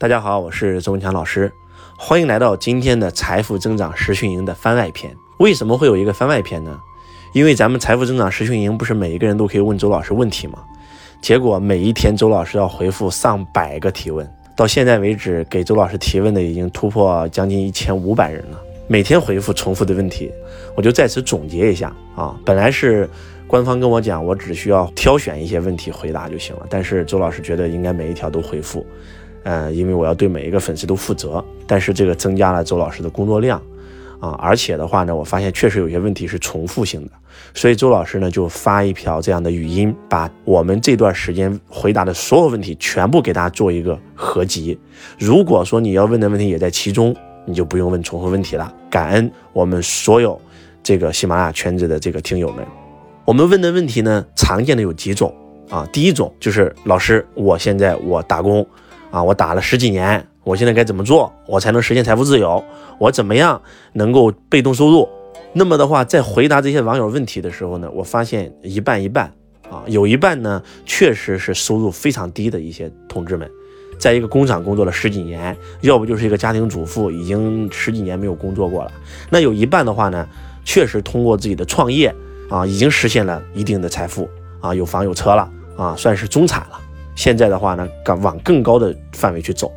大家好，我是周文强老师，欢迎来到今天的财富增长实训营的番外篇。为什么会有一个番外篇呢？因为咱们财富增长实训营不是每一个人都可以问周老师问题吗？结果每一天周老师要回复上百个提问，到现在为止给周老师提问的已经突破将近一千五百人了。每天回复重复的问题，我就在此总结一下啊。本来是官方跟我讲，我只需要挑选一些问题回答就行了，但是周老师觉得应该每一条都回复。嗯，因为我要对每一个粉丝都负责，但是这个增加了周老师的工作量啊，而且的话呢，我发现确实有些问题是重复性的，所以周老师呢就发一条这样的语音，把我们这段时间回答的所有问题全部给大家做一个合集。如果说你要问的问题也在其中，你就不用问重复问题了。感恩我们所有这个喜马拉雅圈子的这个听友们，我们问的问题呢，常见的有几种啊，第一种就是老师，我现在我打工。啊，我打了十几年，我现在该怎么做，我才能实现财富自由？我怎么样能够被动收入？那么的话，在回答这些网友问题的时候呢，我发现一半一半啊，有一半呢确实是收入非常低的一些同志们，在一个工厂工作了十几年，要不就是一个家庭主妇，已经十几年没有工作过了。那有一半的话呢，确实通过自己的创业啊，已经实现了一定的财富啊，有房有车了啊，算是中产了。现在的话呢，敢往更高的范围去走。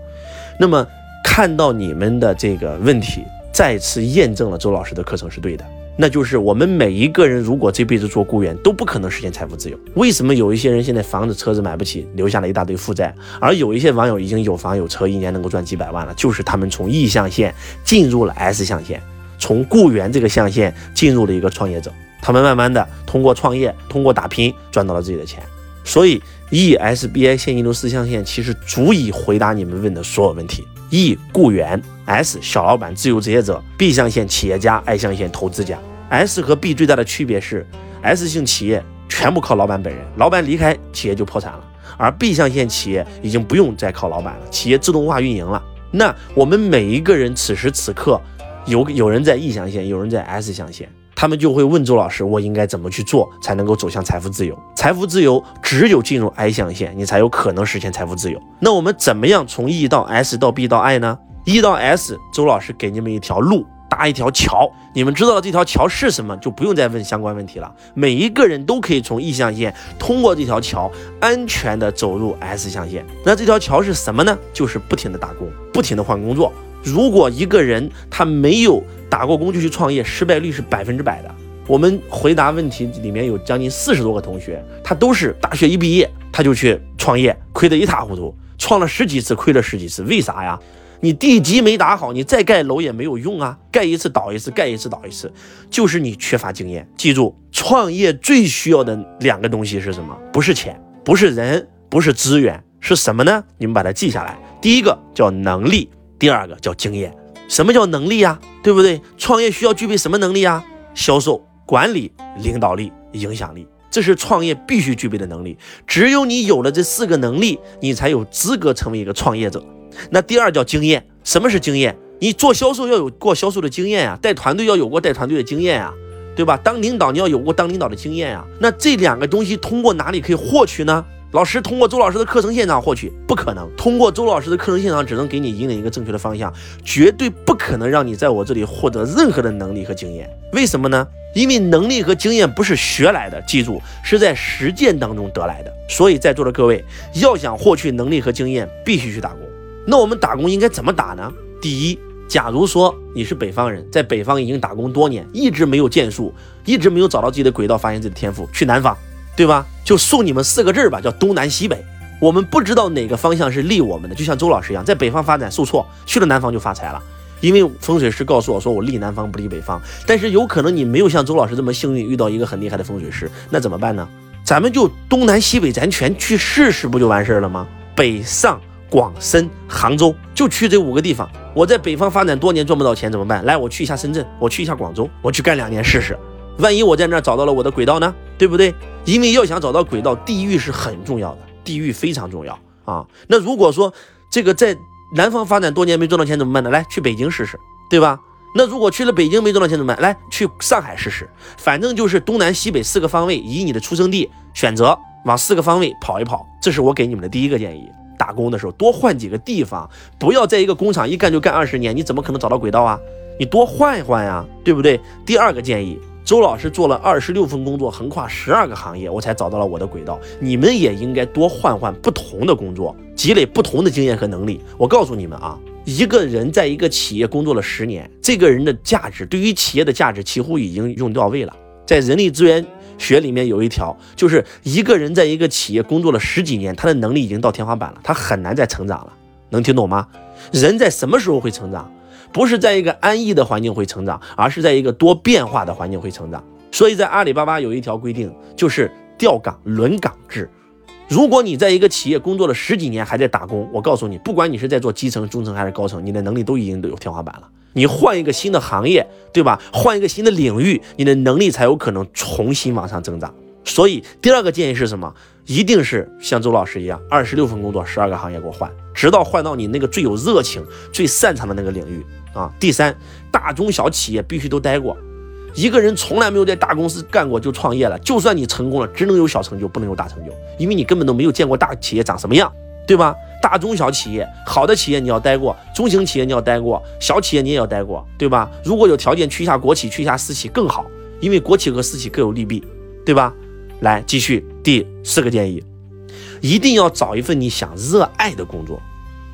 那么看到你们的这个问题，再次验证了周老师的课程是对的。那就是我们每一个人，如果这辈子做雇员，都不可能实现财富自由。为什么有一些人现在房子、车子买不起，留下了一大堆负债，而有一些网友已经有房有车，一年能够赚几百万了？就是他们从 E 象限进入了 S 象限，从雇员这个象限进入了一个创业者。他们慢慢的通过创业，通过打拼，赚到了自己的钱。所以，E S B I 现金流四象限其实足以回答你们问的所有问题。E 雇员，S 小老板、自由职业者，B 象限企业家，I 象限投资家。S 和 B 最大的区别是，S 型企业全部靠老板本人，老板离开企业就破产了；而 B 象限企业已经不用再靠老板了，企业自动化运营了。那我们每一个人此时此刻，有有人在 E 象限，有人在 S 象限。他们就会问周老师：“我应该怎么去做才能够走向财富自由？财富自由只有进入 I 象限，你才有可能实现财富自由。那我们怎么样从 E 到 S 到 B 到 I 呢？E 到 S，周老师给你们一条路，搭一条桥。你们知道这条桥是什么，就不用再问相关问题了。每一个人都可以从 E 象限通过这条桥，安全的走入 S 象限。那这条桥是什么呢？就是不停的打工，不停的换工作。如果一个人他没有打过工就去创业，失败率是百分之百的。我们回答问题里面有将近四十多个同学，他都是大学一毕业他就去创业，亏得一塌糊涂，创了十几次，亏了十几次。为啥呀？你地基没打好，你再盖楼也没有用啊！盖一次倒一次，盖一次倒一次，就是你缺乏经验。记住，创业最需要的两个东西是什么？不是钱，不是人，不是资源，是什么呢？你们把它记下来。第一个叫能力，第二个叫经验。什么叫能力呀？对不对？创业需要具备什么能力啊？销售、管理、领导力、影响力，这是创业必须具备的能力。只有你有了这四个能力，你才有资格成为一个创业者。那第二叫经验。什么是经验？你做销售要有过销售的经验啊，带团队要有过带团队的经验啊，对吧？当领导你要有过当领导的经验啊。那这两个东西通过哪里可以获取呢？老师通过周老师的课程现场获取不可能，通过周老师的课程现场只能给你引领一个正确的方向，绝对不可能让你在我这里获得任何的能力和经验。为什么呢？因为能力和经验不是学来的，记住是在实践当中得来的。所以在座的各位要想获取能力和经验，必须去打工。那我们打工应该怎么打呢？第一，假如说你是北方人，在北方已经打工多年，一直没有建树，一直没有找到自己的轨道，发现自己的天赋，去南方。对吧？就送你们四个字吧，叫东南西北。我们不知道哪个方向是利我们的，就像周老师一样，在北方发展受挫，去了南方就发财了。因为风水师告诉我说，我利南方不利北方。但是有可能你没有像周老师这么幸运，遇到一个很厉害的风水师，那怎么办呢？咱们就东南西北，咱全去试试，不就完事儿了吗？北上广深杭州，就去这五个地方。我在北方发展多年赚不到钱怎么办？来，我去一下深圳，我去一下广州，我去干两年试试。万一我在那儿找到了我的轨道呢？对不对？因为要想找到轨道，地域是很重要的，地域非常重要啊。那如果说这个在南方发展多年没赚到钱怎么办呢？来去北京试试，对吧？那如果去了北京没赚到钱怎么办？来去上海试试。反正就是东南西北四个方位，以你的出生地选择往四个方位跑一跑。这是我给你们的第一个建议。打工的时候，多换几个地方，不要在一个工厂一干就干二十年，你怎么可能找到轨道啊？你多换一换呀，对不对？第二个建议，周老师做了二十六份工作，横跨十二个行业，我才找到了我的轨道。你们也应该多换换不同的工作，积累不同的经验和能力。我告诉你们啊，一个人在一个企业工作了十年，这个人的价值对于企业的价值几乎已经用到位了。在人力资源学里面有一条，就是一个人在一个企业工作了十几年，他的能力已经到天花板了，他很难再成长了。能听懂吗？人在什么时候会成长？不是在一个安逸的环境会成长，而是在一个多变化的环境会成长。所以在阿里巴巴有一条规定，就是调岗轮岗制。如果你在一个企业工作了十几年还在打工，我告诉你，不管你是在做基层、中层还是高层，你的能力都已经都有天花板了。你换一个新的行业，对吧？换一个新的领域，你的能力才有可能重新往上增长。所以第二个建议是什么？一定是像周老师一样，二十六份工作，十二个行业给我换，直到换到你那个最有热情、最擅长的那个领域啊。第三，大中小企业必须都待过。一个人从来没有在大公司干过就创业了，就算你成功了，只能有小成就，不能有大成就，因为你根本都没有见过大企业长什么样，对吧？大中小企业，好的企业你要待过，中型企业你要待过，小企业你也要待过，对吧？如果有条件去一下国企，去一下私企更好，因为国企和私企各有利弊，对吧？来继续第四个建议，一定要找一份你想热爱的工作，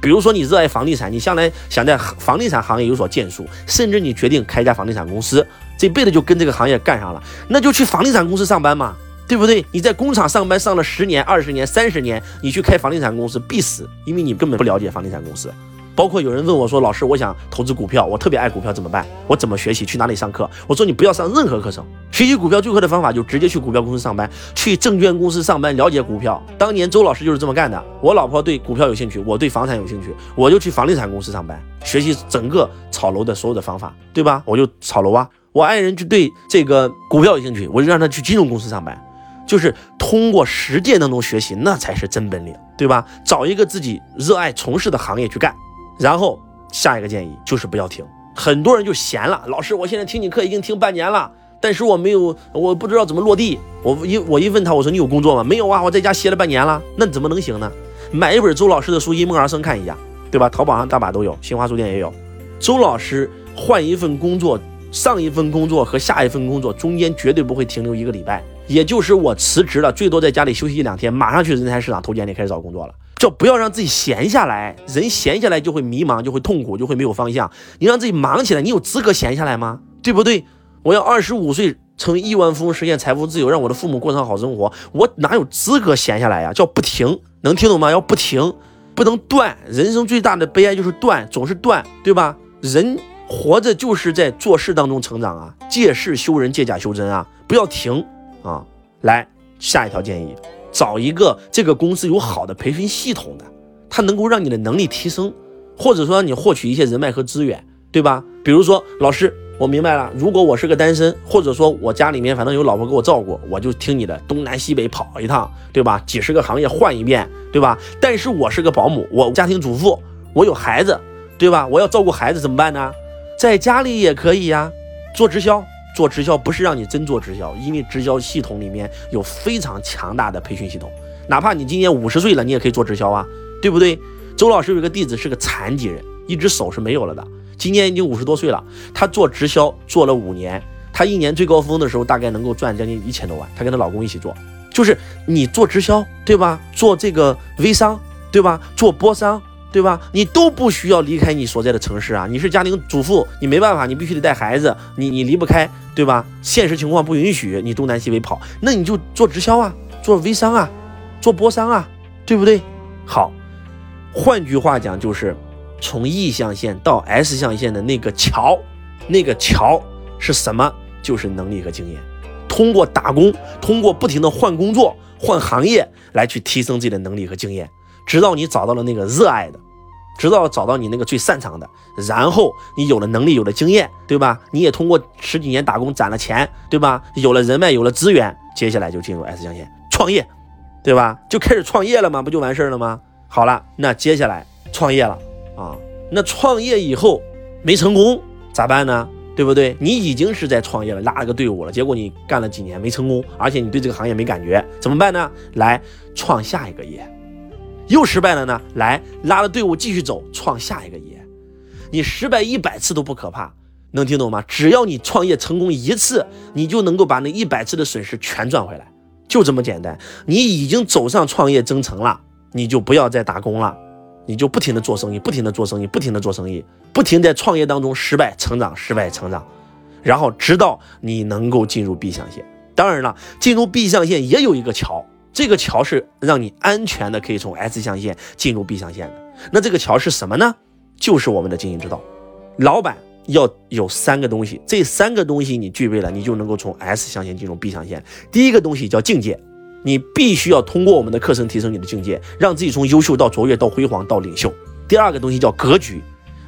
比如说你热爱房地产，你将来想在房地产行业有所建树，甚至你决定开一家房地产公司，这辈子就跟这个行业干上了，那就去房地产公司上班嘛。对不对？你在工厂上班上了十年、二十年、三十年，你去开房地产公司必死，因为你根本不了解房地产公司。包括有人问我说：“老师，我想投资股票，我特别爱股票，怎么办？我怎么学习？去哪里上课？”我说：“你不要上任何课程，学习股票最快的方法就直接去股票公司上班，去证券公司上班，了解股票。当年周老师就是这么干的。我老婆对股票有兴趣，我对房产有兴趣，我就去房地产公司上班，学习整个炒楼的所有的方法，对吧？我就炒楼啊。我爱人就对这个股票有兴趣，我就让他去金融公司上班。”就是通过实践当中学习，那才是真本领，对吧？找一个自己热爱从事的行业去干，然后下一个建议就是不要停。很多人就闲了，老师，我现在听你课已经听半年了，但是我没有，我不知道怎么落地。我一我一问他，我说你有工作吗？没有啊，我在家歇了半年了。那怎么能行呢？买一本周老师的书《因梦而生》看一下，对吧？淘宝上大把都有，新华书店也有。周老师换一份工作，上一份工作和下一份工作中间绝对不会停留一个礼拜。也就是我辞职了，最多在家里休息一两天，马上去人才市场投简历开始找工作了。就不要让自己闲下来，人闲下来就会迷茫，就会痛苦，就会没有方向。你让自己忙起来，你有资格闲下来吗？对不对？我要二十五岁成亿万富翁，实现财富自由，让我的父母过上好生活，我哪有资格闲下来呀？叫不停，能听懂吗？要不停，不能断。人生最大的悲哀就是断，总是断，对吧？人活着就是在做事当中成长啊，借势修人，借假修真啊，不要停。啊，来下一条建议，找一个这个公司有好的培训系统的，它能够让你的能力提升，或者说你获取一些人脉和资源，对吧？比如说老师，我明白了，如果我是个单身，或者说我家里面反正有老婆给我照顾，我就听你的，东南西北跑一趟，对吧？几十个行业换一遍，对吧？但是我是个保姆，我家庭主妇，我有孩子，对吧？我要照顾孩子怎么办呢？在家里也可以呀，做直销。做直销不是让你真做直销，因为直销系统里面有非常强大的培训系统，哪怕你今年五十岁了，你也可以做直销啊，对不对？周老师有一个弟子是个残疾人，一只手是没有了的，今年已经五十多岁了，他做直销做了五年，他一年最高峰的时候大概能够赚将近一千多万，他跟他老公一起做，就是你做直销对吧？做这个微商对吧？做波商。对吧？你都不需要离开你所在的城市啊！你是家庭主妇，你没办法，你必须得带孩子，你你离不开，对吧？现实情况不允许你东南西北跑，那你就做直销啊，做微商啊，做波商啊，对不对？好，换句话讲，就是从 E 象限到 S 象限的那个桥，那个桥是什么？就是能力和经验。通过打工，通过不停的换工作、换行业来去提升自己的能力和经验。直到你找到了那个热爱的，直到找到你那个最擅长的，然后你有了能力，有了经验，对吧？你也通过十几年打工攒了钱，对吧？有了人脉，有了资源，接下来就进入 S 象限创业，对吧？就开始创业了吗？不就完事儿了吗？好了，那接下来创业了啊，那创业以后没成功咋办呢？对不对？你已经是在创业了，拉了个队伍了，结果你干了几年没成功，而且你对这个行业没感觉，怎么办呢？来创下一个业。又失败了呢？来，拉着队伍继续走，创下一个业。你失败一百次都不可怕，能听懂吗？只要你创业成功一次，你就能够把那一百次的损失全赚回来，就这么简单。你已经走上创业征程了，你就不要再打工了，你就不停的做生意，不停的做生意，不停的做生意，不停在创业当中失败成长，失败成长，然后直到你能够进入 B 象限。当然了，进入 B 象限也有一个桥。这个桥是让你安全的可以从 S 象限进入 B 象限的。那这个桥是什么呢？就是我们的经营之道。老板要有三个东西，这三个东西你具备了，你就能够从 S 象限进入 B 象限。第一个东西叫境界，你必须要通过我们的课程提升你的境界，让自己从优秀到卓越到辉煌到领袖。第二个东西叫格局，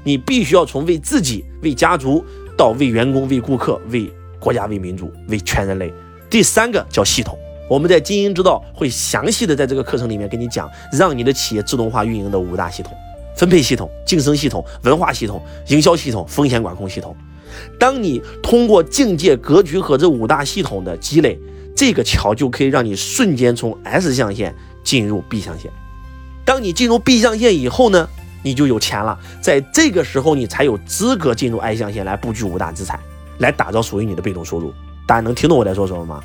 你必须要从为自己、为家族到为员工、为顾客、为国家、为民族、为全人类。第三个叫系统。我们在经营之道会详细的在这个课程里面跟你讲，让你的企业自动化运营的五大系统：分配系统、晋升系统、文化系统、营销系统、风险管控系统。当你通过境界、格局和这五大系统的积累，这个桥就可以让你瞬间从 S 象限进入 B 象限。当你进入 B 象限以后呢，你就有钱了。在这个时候，你才有资格进入 I 象限来布局五大资产，来打造属于你的被动收入。大家能听懂我在说什么吗？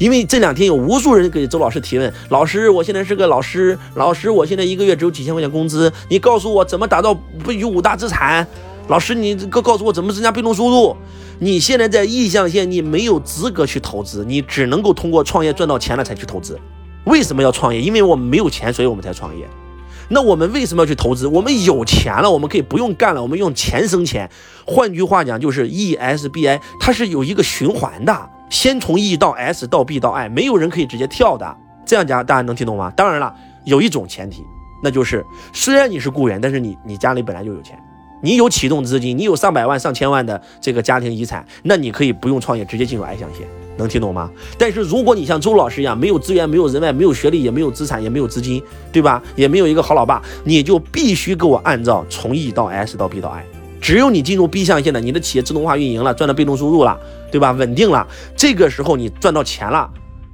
因为这两天有无数人给周老师提问，老师，我现在是个老师，老师，我现在一个月只有几千块钱工资，你告诉我怎么打造不与五大资产？老师，你告告诉我怎么增加被动收入？你现在在意向线，你没有资格去投资，你只能够通过创业赚到钱了才去投资。为什么要创业？因为我们没有钱，所以我们才创业。那我们为什么要去投资？我们有钱了，我们可以不用干了，我们用钱生钱。换句话讲，就是 E S B I，它是有一个循环的。先从 E 到 S 到 B 到 I，没有人可以直接跳的。这样讲大家能听懂吗？当然了，有一种前提，那就是虽然你是雇员，但是你你家里本来就有钱，你有启动资金，你有上百万上千万的这个家庭遗产，那你可以不用创业，直接进入 I 象限，能听懂吗？但是如果你像周老师一样，没有资源，没有人脉，没有学历，也没有资产，也没有资金，对吧？也没有一个好老爸，你就必须给我按照从 E 到 S 到 B 到 I。只有你进入 B 象限的，你的企业自动化运营了，赚到被动收入了，对吧？稳定了，这个时候你赚到钱了，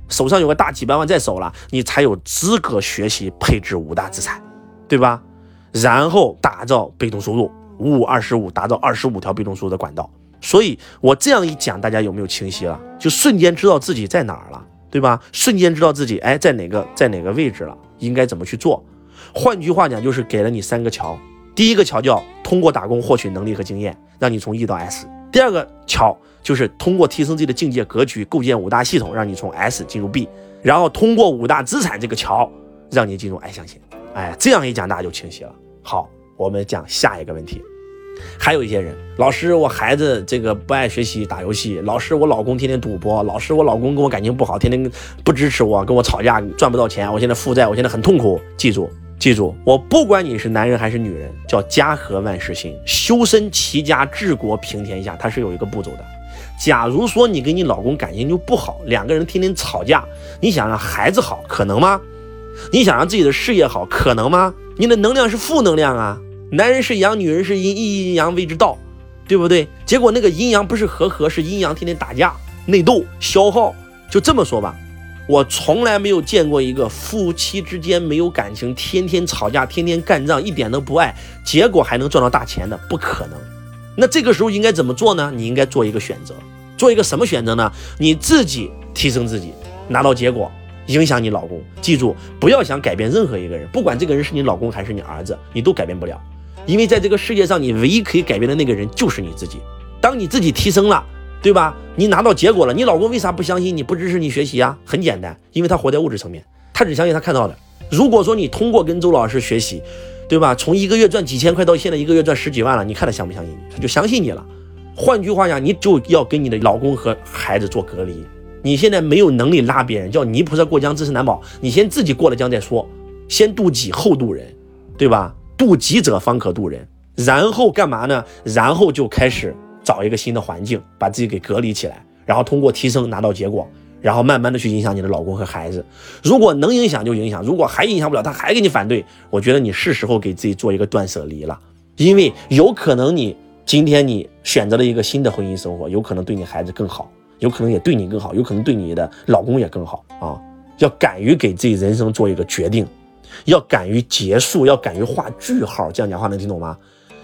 手上有个大几百万在手了，你才有资格学习配置五大资产，对吧？然后打造被动收入，五五二十五，打造二十五条被动收入的管道。所以我这样一讲，大家有没有清晰了？就瞬间知道自己在哪儿了，对吧？瞬间知道自己哎在哪个在哪个位置了，应该怎么去做？换句话讲，就是给了你三个桥。第一个桥叫通过打工获取能力和经验，让你从 E 到 S；第二个桥就是通过提升自己的境界格局，构建五大系统，让你从 S 进入 B；然后通过五大资产这个桥，让你进入 I 象限。哎，这样一讲大家就清晰了。好，我们讲下一个问题。还有一些人，老师，我孩子这个不爱学习，打游戏；老师，我老公天天赌博；老师，我老公跟我感情不好，天天不支持我，跟我吵架，赚不到钱，我现在负债，我现在很痛苦。记住。记住，我不管你是男人还是女人，叫家和万事兴，修身齐家治国平天下，它是有一个步骤的。假如说你跟你老公感情就不好，两个人天天吵架，你想让孩子好可能吗？你想让自己的事业好可能吗？你的能量是负能量啊，男人是阳，女人是阴，一阴阳谓之道，对不对？结果那个阴阳不是和合，是阴阳天天打架、内斗、消耗，就这么说吧。我从来没有见过一个夫妻之间没有感情，天天吵架，天天干仗，一点都不爱，结果还能赚到大钱的，不可能。那这个时候应该怎么做呢？你应该做一个选择，做一个什么选择呢？你自己提升自己，拿到结果，影响你老公。记住，不要想改变任何一个人，不管这个人是你老公还是你儿子，你都改变不了，因为在这个世界上，你唯一可以改变的那个人就是你自己。当你自己提升了。对吧？你拿到结果了，你老公为啥不相信你不支持你学习啊？很简单，因为他活在物质层面，他只相信他看到的。如果说你通过跟周老师学习，对吧？从一个月赚几千块到现在一个月赚十几万了，你看他相不相信你？他就相信你了。换句话讲，你就要跟你的老公和孩子做隔离。你现在没有能力拉别人，叫泥菩萨过江自身难保。你先自己过了江再说，先渡己后渡人，对吧？渡己者方可渡人。然后干嘛呢？然后就开始。找一个新的环境，把自己给隔离起来，然后通过提升拿到结果，然后慢慢的去影响你的老公和孩子。如果能影响就影响，如果还影响不了，他还给你反对，我觉得你是时候给自己做一个断舍离了，因为有可能你今天你选择了一个新的婚姻生活，有可能对你孩子更好，有可能也对你更好，有可能对你的老公也更好啊！要敢于给自己人生做一个决定，要敢于结束，要敢于画句号。这样讲话能听懂吗？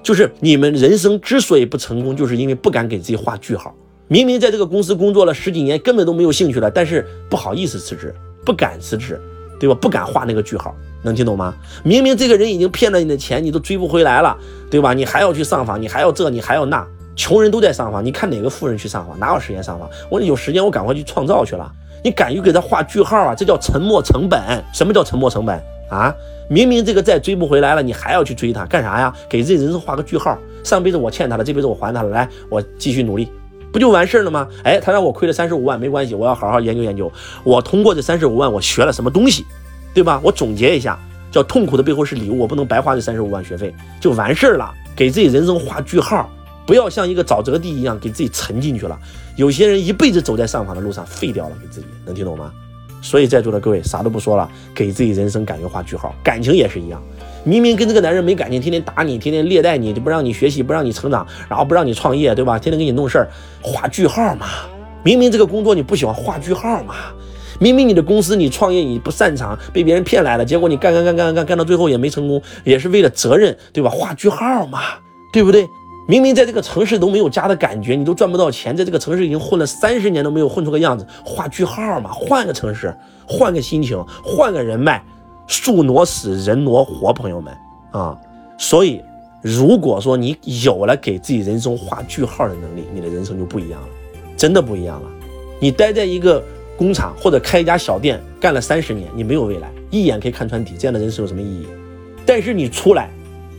就是你们人生之所以不成功，就是因为不敢给自己画句号。明明在这个公司工作了十几年，根本都没有兴趣了，但是不好意思辞职，不敢辞职，对吧？不敢画那个句号，能听懂吗？明明这个人已经骗了你的钱，你都追不回来了，对吧？你还要去上访，你还要这，你还要那。穷人都在上访，你看哪个富人去上访？哪有时间上访？我有时间，我赶快去创造去了。你敢于给他画句号啊？这叫沉没成本。什么叫沉没成本啊？明明这个债追不回来了，你还要去追他干啥呀？给自己人生画个句号。上辈子我欠他的，这辈子我还他了。来，我继续努力，不就完事儿了吗？哎，他让我亏了三十五万，没关系，我要好好研究研究。我通过这三十五万，我学了什么东西，对吧？我总结一下，叫痛苦的背后是礼物，我不能白花这三十五万学费，就完事儿了。给自己人生画句号。不要像一个沼泽地一样给自己沉进去了。有些人一辈子走在上访的路上，废掉了给自己，能听懂吗？所以在座的各位，啥都不说了，给自己人生感觉画句号。感情也是一样，明明跟这个男人没感情，天天打你，天天虐待你，就不让你学习，不让你成长，然后不让你创业，对吧？天天给你弄事儿，画句号嘛。明明这个工作你不喜欢，画句号嘛。明明你的公司你创业你不擅长，被别人骗来了，结果你干干干干干干到最后也没成功，也是为了责任，对吧？画句号嘛，对不对？明明在这个城市都没有家的感觉，你都赚不到钱，在这个城市已经混了三十年都没有混出个样子，画句号嘛，换个城市，换个心情，换个人脉，树挪死，人挪活，朋友们啊！所以，如果说你有了给自己人生画句号的能力，你的人生就不一样了，真的不一样了。你待在一个工厂或者开一家小店干了三十年，你没有未来，一眼可以看穿底，这样的人生有什么意义？但是你出来。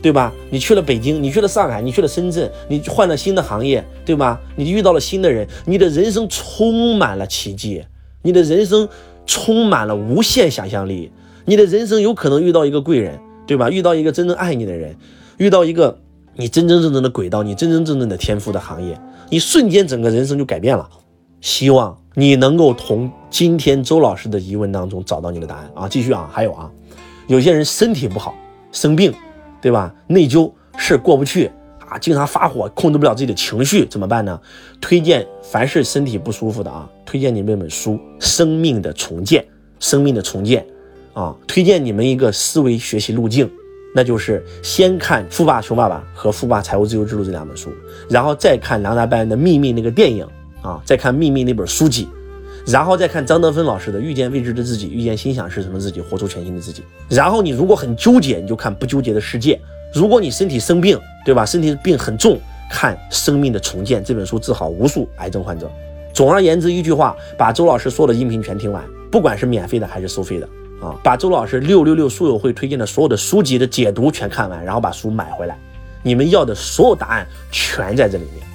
对吧？你去了北京，你去了上海，你去了深圳，你换了新的行业，对吧？你遇到了新的人，你的人生充满了奇迹，你的人生充满了无限想象力，你的人生有可能遇到一个贵人，对吧？遇到一个真正爱你的人，遇到一个你真真正正的轨道，你真真正正的天赋的行业，你瞬间整个人生就改变了。希望你能够从今天周老师的疑问当中找到你的答案啊！继续啊，还有啊，有些人身体不好，生病。对吧？内疚事过不去啊，经常发火，控制不了自己的情绪，怎么办呢？推荐凡是身体不舒服的啊，推荐你们一本书《生命的重建》，生命的重建啊，推荐你们一个思维学习路径，那就是先看《富爸穷爸爸》和《富爸财务自由之路》这两本书，然后再看梁大班的《秘密》那个电影啊，再看《秘密》那本书籍。然后再看张德芬老师的《遇见未知的自己，遇见心想事成的自己，活出全新的自己》。然后你如果很纠结，你就看《不纠结的世界》。如果你身体生病，对吧？身体病很重，看《生命的重建》这本书，治好无数癌症患者。总而言之，一句话，把周老师所有的音频全听完，不管是免费的还是收费的啊，把周老师六六六书友会推荐的所有的书籍的解读全看完，然后把书买回来，你们要的所有答案全在这里面。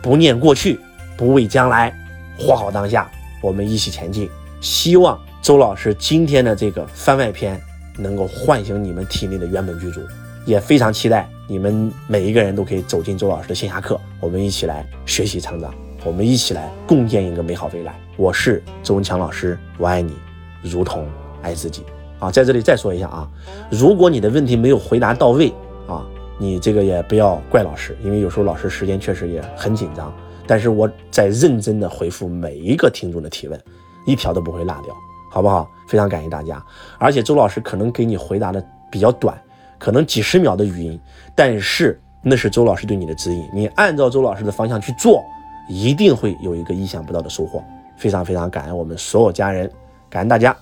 不念过去，不畏将来，活好当下。我们一起前进，希望周老师今天的这个番外篇能够唤醒你们体内的原本剧组，也非常期待你们每一个人都可以走进周老师的线下课，我们一起来学习成长，我们一起来共建一个美好未来。我是周文强老师，我爱你，如同爱自己啊！在这里再说一下啊，如果你的问题没有回答到位啊，你这个也不要怪老师，因为有时候老师时间确实也很紧张。但是我在认真的回复每一个听众的提问，一条都不会落掉，好不好？非常感谢大家。而且周老师可能给你回答的比较短，可能几十秒的语音，但是那是周老师对你的指引，你按照周老师的方向去做，一定会有一个意想不到的收获。非常非常感恩我们所有家人，感恩大家。